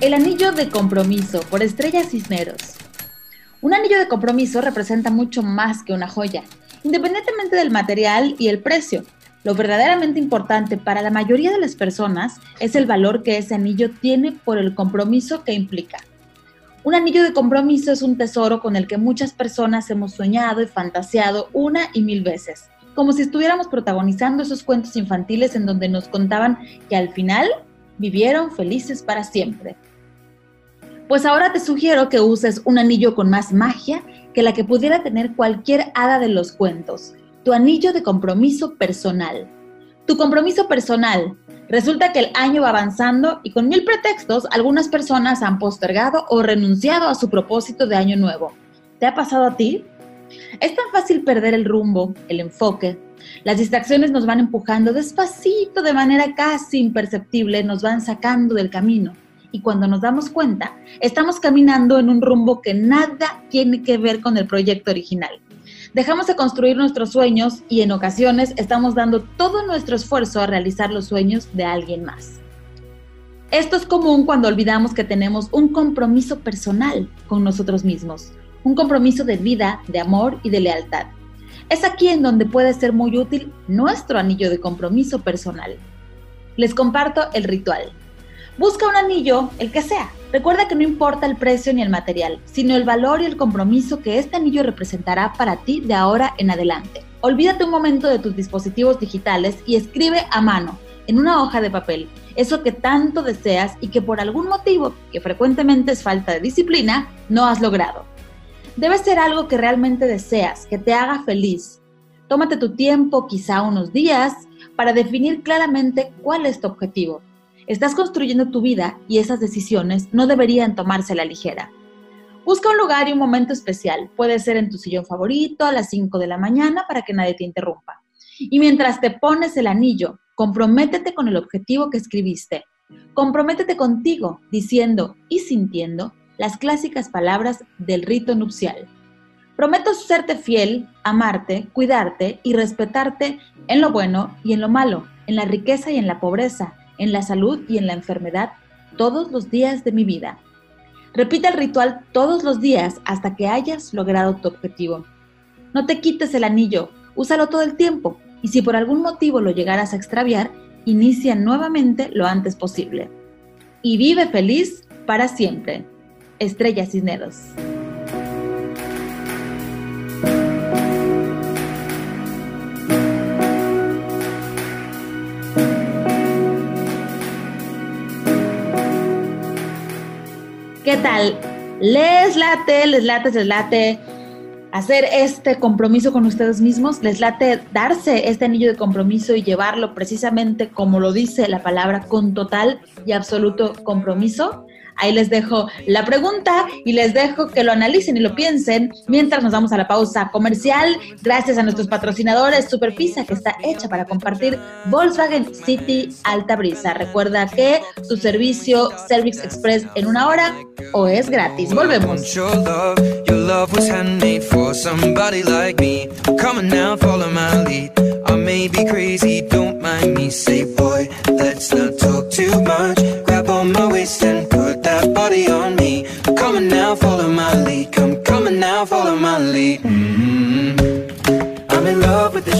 El anillo de compromiso por Estrella Cisneros. Un anillo de compromiso representa mucho más que una joya, independientemente del material y el precio. Lo verdaderamente importante para la mayoría de las personas es el valor que ese anillo tiene por el compromiso que implica. Un anillo de compromiso es un tesoro con el que muchas personas hemos soñado y fantaseado una y mil veces, como si estuviéramos protagonizando esos cuentos infantiles en donde nos contaban que al final vivieron felices para siempre. Pues ahora te sugiero que uses un anillo con más magia que la que pudiera tener cualquier hada de los cuentos, tu anillo de compromiso personal. Tu compromiso personal. Resulta que el año va avanzando y con mil pretextos algunas personas han postergado o renunciado a su propósito de año nuevo. ¿Te ha pasado a ti? Es tan fácil perder el rumbo, el enfoque. Las distracciones nos van empujando despacito, de manera casi imperceptible, nos van sacando del camino y cuando nos damos cuenta, estamos caminando en un rumbo que nada tiene que ver con el proyecto original. Dejamos de construir nuestros sueños y en ocasiones estamos dando todo nuestro esfuerzo a realizar los sueños de alguien más. Esto es común cuando olvidamos que tenemos un compromiso personal con nosotros mismos, un compromiso de vida, de amor y de lealtad. Es aquí en donde puede ser muy útil nuestro anillo de compromiso personal. Les comparto el ritual. Busca un anillo, el que sea. Recuerda que no importa el precio ni el material, sino el valor y el compromiso que este anillo representará para ti de ahora en adelante. Olvídate un momento de tus dispositivos digitales y escribe a mano, en una hoja de papel, eso que tanto deseas y que por algún motivo, que frecuentemente es falta de disciplina, no has logrado. Debe ser algo que realmente deseas, que te haga feliz. Tómate tu tiempo, quizá unos días, para definir claramente cuál es tu objetivo Estás construyendo tu vida y esas decisiones no deberían tomarse a la ligera. Busca un lugar y un momento especial. Puede ser en tu sillón favorito a las 5 de la mañana para que nadie te interrumpa. Y mientras te pones el anillo, comprométete con el objetivo que escribiste. Comprométete contigo diciendo y sintiendo las clásicas palabras del rito nupcial. Prometo serte fiel, amarte, cuidarte y respetarte en lo bueno y en lo malo, en la riqueza y en la pobreza, en la salud y en la enfermedad todos los días de mi vida. Repite el ritual todos los días hasta que hayas logrado tu objetivo. No te quites el anillo, úsalo todo el tiempo y si por algún motivo lo llegaras a extraviar, inicia nuevamente lo antes posible. Y vive feliz para siempre. Estrella Cisneros. ¿Qué tal? ¿Les late, les late, les late hacer este compromiso con ustedes mismos? ¿Les late darse este anillo de compromiso y llevarlo precisamente como lo dice la palabra con total y absoluto compromiso? Ahí les dejo la pregunta y les dejo que lo analicen y lo piensen mientras nos vamos a la pausa comercial. Gracias a nuestros patrocinadores, Superpizza, que está hecha para compartir Volkswagen City Alta Brisa. Recuerda que su servicio Servix Express en una hora o es gratis. Volvemos. love was handmade for somebody like me. Come on now, follow my lead. I may be crazy. now, follow my lead. Mm -hmm. I'm in love with the